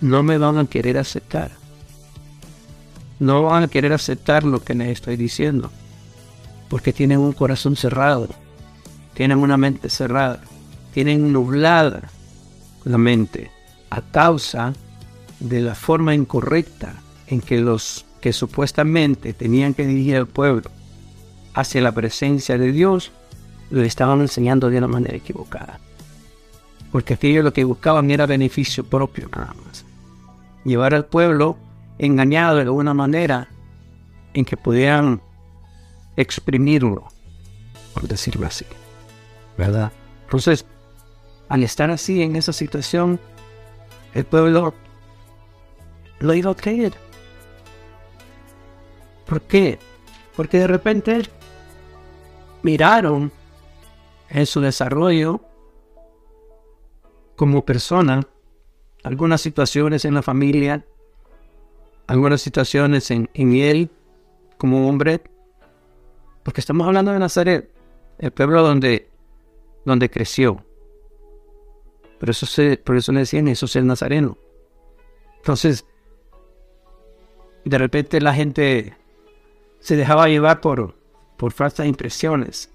no me van a querer aceptar. No van a querer aceptar lo que les estoy diciendo, porque tienen un corazón cerrado, tienen una mente cerrada, tienen nublada la mente a causa de la forma incorrecta en que los que supuestamente tenían que dirigir al pueblo hacia la presencia de Dios, lo estaban enseñando de una manera equivocada. Porque aquellos lo que buscaban era beneficio propio nada más. Llevar al pueblo engañado de alguna manera en que pudieran exprimirlo, por decirlo así. ¿Verdad? Entonces, al estar así en esa situación, el pueblo lo iba a creer. ¿Por qué? Porque de repente miraron en su desarrollo como persona algunas situaciones en la familia, algunas situaciones en, él como hombre, porque estamos hablando de Nazaret, el pueblo donde, donde creció. Por eso, se, por eso le decían, eso es el nazareno. Entonces, de repente la gente se dejaba llevar por, por falsas impresiones.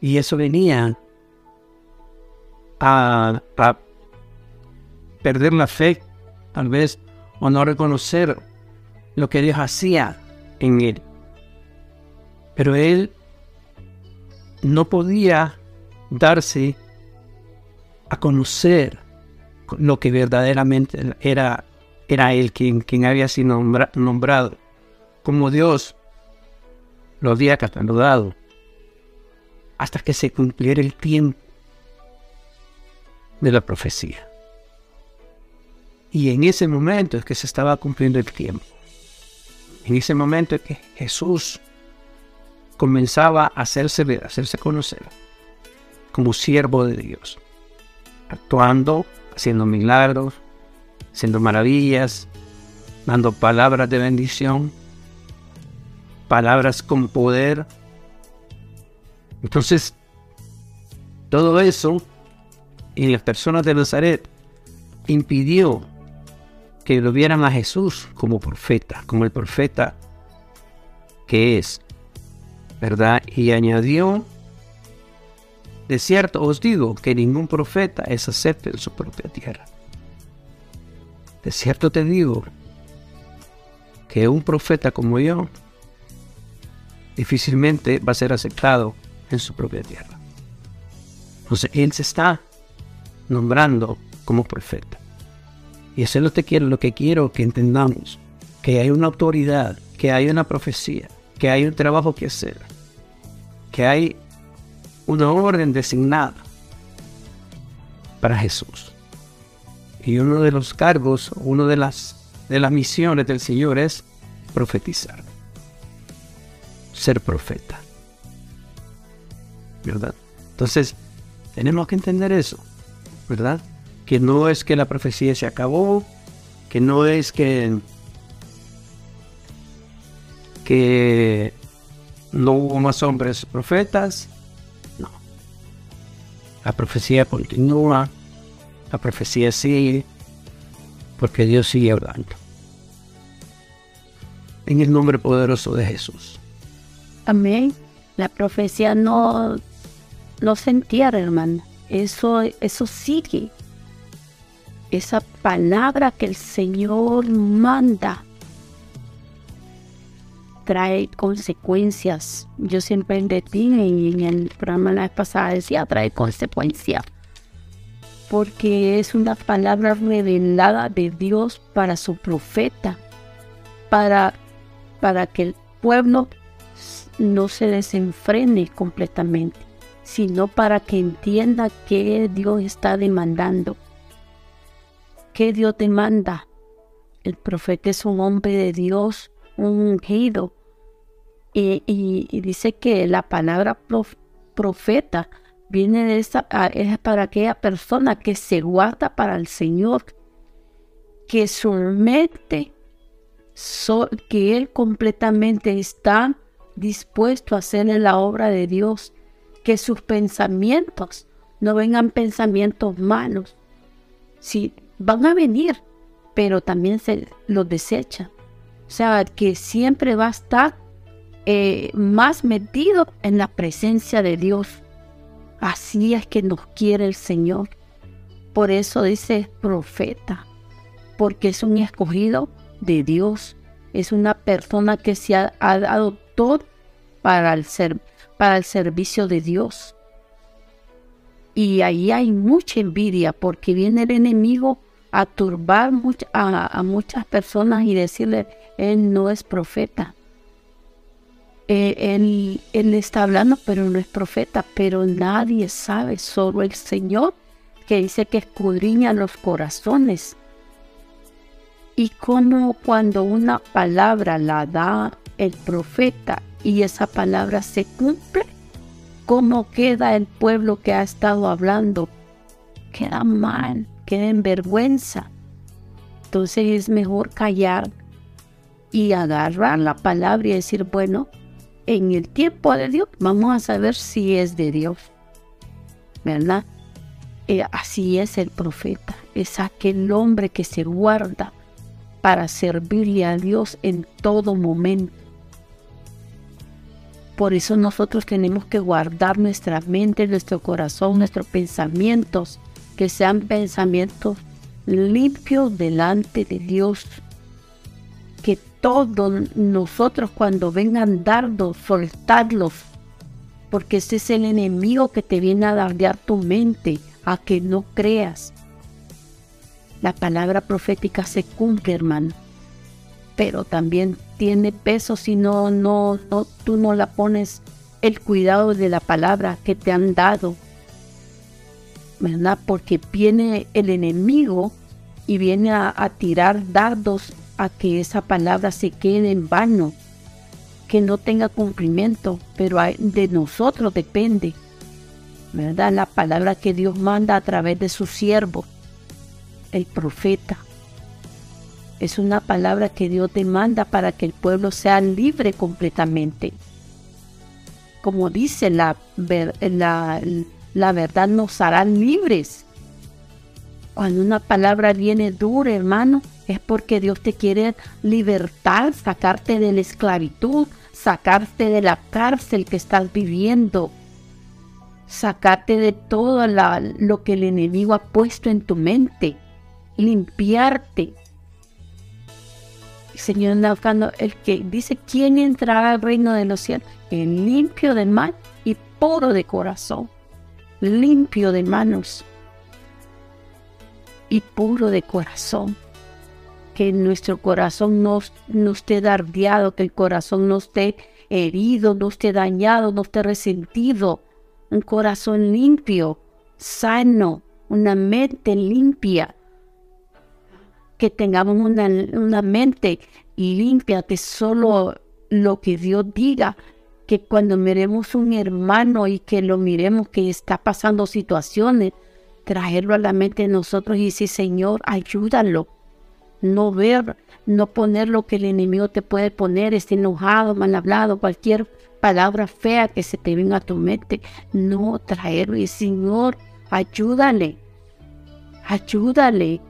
Y eso venía a, perder la fe, tal vez, o no reconocer lo que Dios hacía en él. Pero él no podía darse a conocer lo que verdaderamente era, era él quien, quien había sido nombrado como Dios lo había catalogado hasta que se cumpliera el tiempo de la profecía. Y en ese momento es que se estaba cumpliendo el tiempo. En ese momento es que Jesús comenzaba a hacerse ver, a hacerse conocer como siervo de Dios, actuando, haciendo milagros, haciendo maravillas, dando palabras de bendición, palabras con poder. Entonces, todo eso en las personas de Nazaret impidió que lo vieran a Jesús como profeta, como el profeta que es, ¿verdad? Y añadió, de cierto os digo que ningún profeta es acepto en su propia tierra. De cierto te digo que un profeta como yo difícilmente va a ser aceptado en su propia tierra. Entonces, Él se está nombrando como profeta. Y eso es lo que quiero, lo que quiero que entendamos, que hay una autoridad, que hay una profecía, que hay un trabajo que hacer, que hay una orden designada para Jesús. Y uno de los cargos, una de las, de las misiones del Señor es profetizar, ser profeta. ¿Verdad? Entonces, tenemos que entender eso, ¿verdad? que no es que la profecía se acabó, que no es que, que no hubo más hombres profetas, no. La profecía continúa, la profecía sigue, porque Dios sigue hablando. En el nombre poderoso de Jesús. Amén. La profecía no, no se entierra, hermano. Eso, eso sigue esa palabra que el Señor manda trae consecuencias. Yo siempre en y en el programa la vez pasada decía trae consecuencias. Porque es una palabra revelada de Dios para su profeta, para, para que el pueblo no se desenfrene completamente, sino para que entienda que Dios está demandando ¿Qué Dios te manda? El profeta es un hombre de Dios, un ungido. Y, dice que la palabra profeta viene de esa, es para aquella persona que se guarda para el Señor, que su mente, que Él completamente está dispuesto a hacerle la obra de Dios, que sus pensamientos no vengan pensamientos malos, si van a venir, pero también se los desecha. O sea, que siempre va a estar eh, más metido en la presencia de Dios. Así es que nos quiere el Señor. Por eso dice profeta, porque es un escogido de Dios. Es una persona que se ha, dado todo para el, ser, para el servicio de Dios. Y ahí hay mucha envidia porque viene el enemigo a turbar a, muchas personas y decirle, él no es profeta. Eh, él, él está hablando, pero no es profeta, pero nadie sabe, solo el Señor que dice que escudriña los corazones. Y como cuando una palabra la da el profeta y esa palabra se cumple, ¿cómo queda el pueblo que ha estado hablando? Queda mal en vergüenza. Entonces es mejor callar y agarrar la palabra y decir, bueno, en el tiempo de Dios vamos a saber si es de Dios. ¿Verdad? Eh, así es el profeta. Es aquel hombre que se guarda para servirle a Dios en todo momento. Por eso nosotros tenemos que guardar nuestra mente, nuestro corazón, nuestros pensamientos que sean pensamientos limpios delante de Dios. Que todos nosotros cuando vengan dardos, soltarlos, porque ese es el enemigo que te viene a dardear tu mente, a que no creas. La palabra profética se cumple, hermano, pero también tiene peso si no, no, no, tú no la pones el cuidado de la palabra que te han dado, ¿verdad? Porque viene el enemigo y viene a, a tirar dardos a que esa palabra se quede en vano, que no tenga cumplimiento, pero de nosotros depende, ¿verdad? La palabra que Dios manda a través de su siervo, el profeta. Es una palabra que Dios demanda para que el pueblo sea libre completamente. Como dice la, la, verdad, nos hará libres. Cuando una palabra viene dura, hermano, es porque Dios te quiere libertar, sacarte de la esclavitud, sacarte de la cárcel que estás viviendo, sacarte de todo lo que el enemigo ha puesto en tu mente, limpiarte. Señor buscando el que dice, ¿quién entrará al reino de los cielos? El limpio de mal y puro de corazón, limpio de manos y puro de corazón que nuestro corazón no, no esté dardeado, que el corazón no esté herido, no esté dañado, no esté resentido. Un corazón limpio, sano, una mente limpia. Que tengamos una, una mente limpia de solo lo que Dios diga. Que cuando miremos un hermano y que lo miremos que está pasando situaciones, traerlo a la mente de nosotros y decir, Señor, ayúdalo no ver, no poner lo que el enemigo te puede poner, esté enojado, mal hablado, cualquier palabra fea que se te venga a tu mente, no traerlo y Señor, ayúdale, ayúdale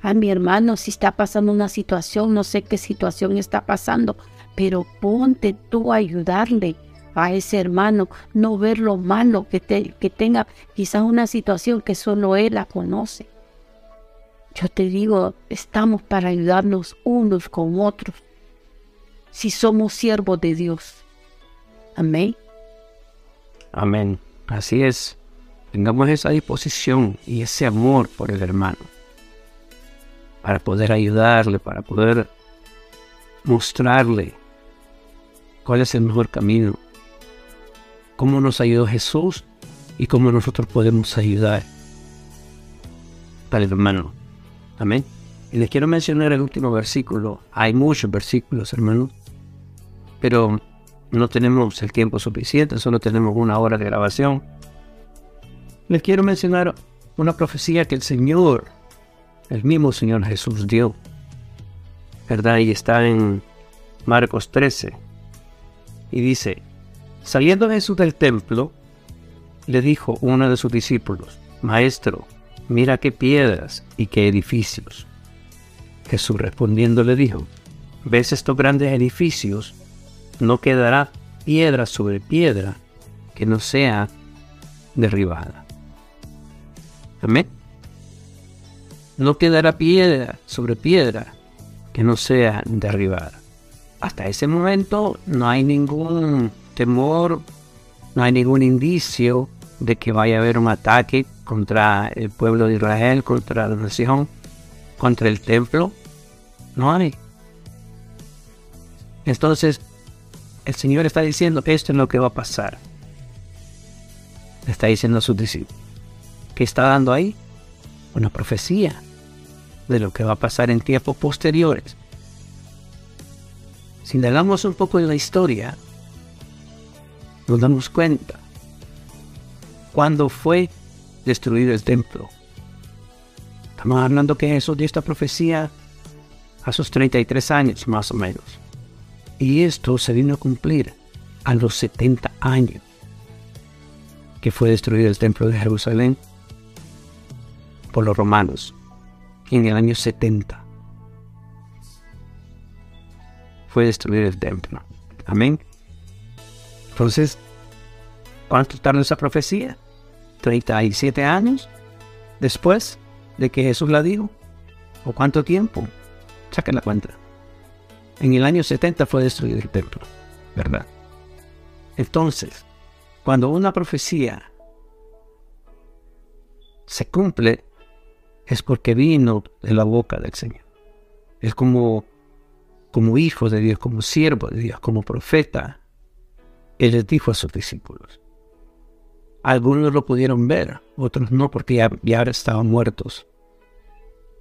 a mi hermano si está pasando una situación, no sé qué situación está pasando, pero ponte tú a ayudarle a ese hermano, no ver lo malo que, que tenga quizás una situación que solo él la conoce. Yo te digo, estamos para ayudarnos unos con otros si somos siervos de Dios. Amén. Amén. Así es. Tengamos esa disposición y ese amor por el hermano para poder ayudarle, para poder mostrarle cuál es el mejor camino, cómo nos ayudó Jesús y cómo nosotros podemos ayudar al hermano. Amén. Y les quiero mencionar el último versículo. Hay muchos versículos, hermanos, pero no tenemos el tiempo suficiente, solo tenemos una hora de grabación. Les quiero mencionar una profecía que el Señor, el mismo Señor Jesús dio, ¿verdad? Y está en Marcos 13. Y dice, saliendo Jesús del templo, le dijo uno de sus discípulos, Maestro, mira qué piedras y qué edificios. Jesús respondiendo le dijo, ¿ves estos grandes edificios? No quedará piedra sobre piedra que no sea derribada. Amén. No quedará piedra sobre piedra que no sea derribada. Hasta ese momento no hay ningún temor, no hay ningún indicio de que vaya a haber un ataque contra el pueblo de Israel, contra la nación, contra el templo. No hay. Entonces, el Señor está diciendo, esto es lo que va a pasar. está diciendo a sus discípulos. ¿Qué está dando ahí? Una profecía de lo que va a pasar en tiempos posteriores. Si indagamos un poco en la historia, nos damos cuenta cuando fue destruido el templo. Estamos hablando que Jesús dio esta profecía a sus 33 años más o menos. Y esto se vino a cumplir a los 70 años que fue destruido el templo de Jerusalén por los romanos en el año 70. Fue destruido el templo. Amén. Entonces, ¿cuánto tardó esa profecía? 37 años después de que Jesús la dijo. ¿O cuánto tiempo? Saquen la cuenta. En el año 70 fue destruido el templo, ¿verdad? Entonces, cuando una profecía se cumple, es porque vino de la boca del Señor. Es como, como hijo de Dios, como siervo de Dios, como profeta. Él les dijo a sus discípulos. Algunos lo pudieron ver, otros no, porque ya, ya estaban muertos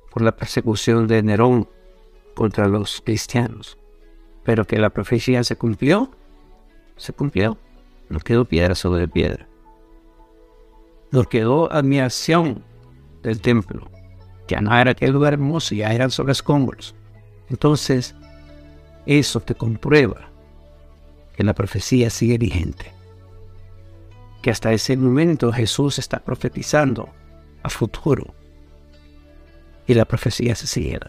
por la persecución de Nerón contra los cristianos. Pero que la profecía se cumplió, se cumplió. No quedó piedra sobre piedra. No quedó admiración del templo. Ya no era aquel lugar hermoso, ya eran sobre escombros. Entonces, eso te comprueba que la profecía sigue vigente. Que hasta ese momento Jesús está profetizando a futuro. Y la profecía se sigue.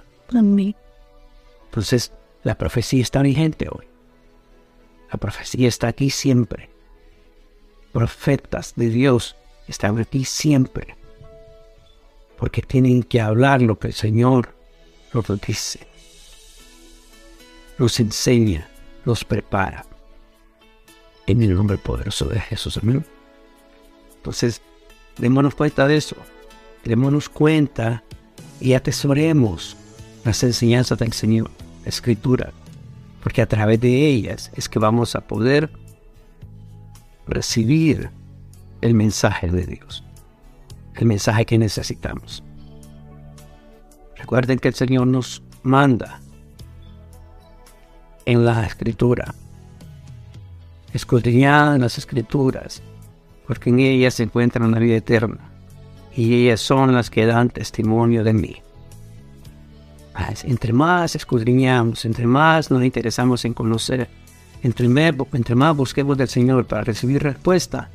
Entonces, la profecía está vigente hoy. La profecía está aquí siempre. Profetas de Dios están aquí siempre. Porque tienen que hablar lo que el Señor nos dice. Los enseña, los prepara. En el nombre poderoso de Jesús. Amén. Entonces, démonos cuenta de eso. Démonos cuenta y atesoremos las enseñanzas del Señor, la Escritura, porque a través de ellas es que vamos a poder recibir el mensaje de Dios, el mensaje que necesitamos. Recuerden que el Señor nos manda en la Escritura, escudriñad las Escrituras, porque en ellas se encuentra la vida eterna, y ellas son las que dan testimonio de mí. Entre más escudriñamos, entre más nos interesamos en conocer, entre más, busquemos del Señor para recibir respuesta,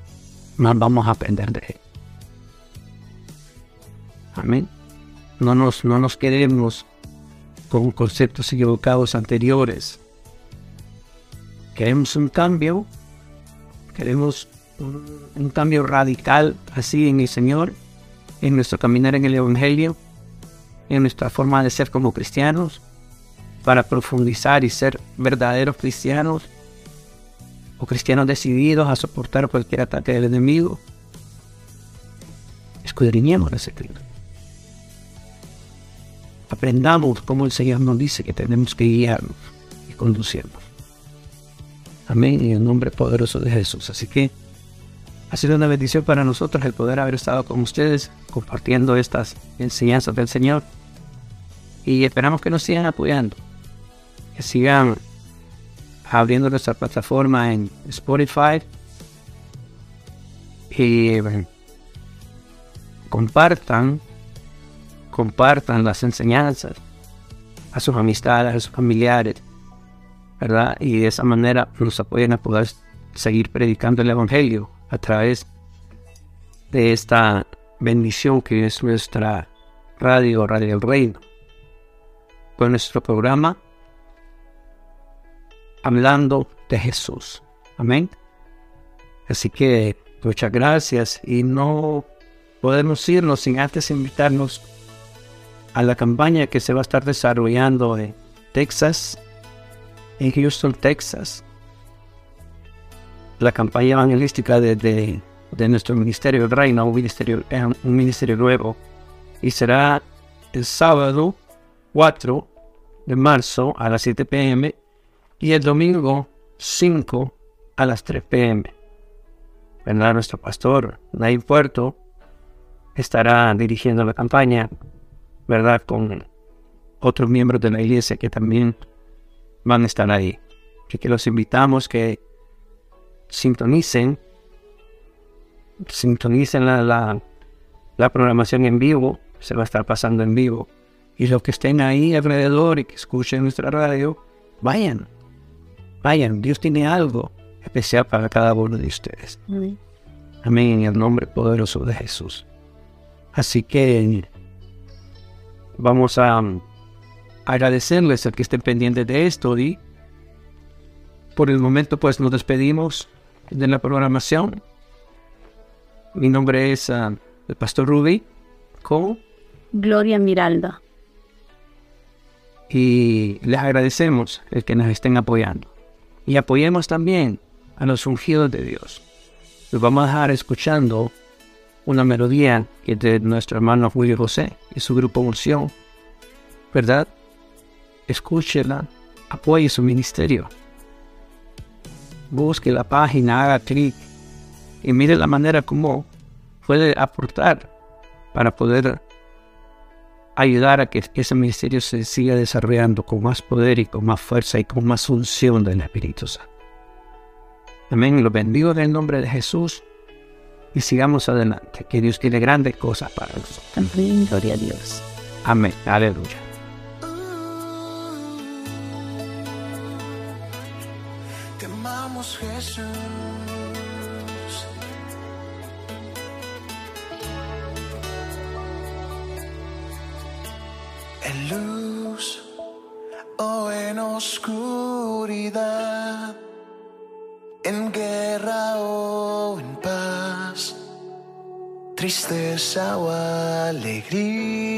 más vamos a aprender de Él. Amén. No nos, no nos quedemos con conceptos equivocados anteriores. Queremos un cambio, queremos un, cambio radical así en el Señor, en nuestro caminar en el Evangelio en nuestra forma de ser como cristianos, para profundizar y ser verdaderos cristianos, o cristianos decididos a soportar cualquier ataque del enemigo. Escudriñemos la escritura. Aprendamos cómo el Señor nos dice que tenemos que guiarnos y conducirnos. Amén, en el nombre poderoso de Jesús. Así que ha sido una bendición para nosotros el poder haber estado con ustedes compartiendo estas enseñanzas del Señor. Y esperamos que nos sigan apoyando, que sigan abriendo nuestra plataforma en Spotify y compartan, compartan las enseñanzas a sus amistades, a sus familiares, ¿verdad? Y de esa manera nos apoyan a poder seguir predicando el Evangelio a través de esta bendición que es nuestra radio, Radio del Reino con nuestro programa hablando de Jesús. Amén. Así que muchas gracias y no podemos irnos sin antes invitarnos a la campaña que se va a estar desarrollando en Texas, en Houston, Texas. La campaña evangelística de, de, nuestro ministerio de Reino, un ministerio, un ministerio nuevo, y será el sábado 4 de marzo a las 7 pm y el domingo 5 a las 3 pm. Vendrá nuestro pastor Naim Puerto, estará dirigiendo la campaña, ¿verdad? Con otros miembros de la iglesia que también van a estar ahí. Así que los invitamos que sintonicen, sintonicen la, la, la programación en vivo, se va a estar pasando en vivo y los que estén ahí alrededor y que escuchen nuestra radio, vayan, vayan. Dios tiene algo especial para cada uno de ustedes. Amén. en el nombre poderoso de Jesús. Así que vamos a, agradecerles a que estén pendientes de esto y por el momento pues nos despedimos de la programación. Mi nombre es ah, el Pastor Ruby con Gloria Miralda. y les agradecemos el que nos estén apoyando. Y apoyemos también a los ungidos de Dios. Los vamos a dejar escuchando una melodía que es de nuestro hermano Julio José y su grupo Unción. ¿Verdad? Escúchela, apoye su ministerio. Busque la página, haga clic y mire la manera como puede aportar para poder ayudar a que ese ministerio se siga desarrollando con más poder y con más fuerza y con más unción del Espíritu Santo. Amén. Lo bendigo en el nombre de Jesús y sigamos adelante, que Dios tiene grandes cosas para nosotros. Amén, gloria a Dios. Amén, aleluya. O en oscuridad, en guerra o en paz, tristeza o alegría.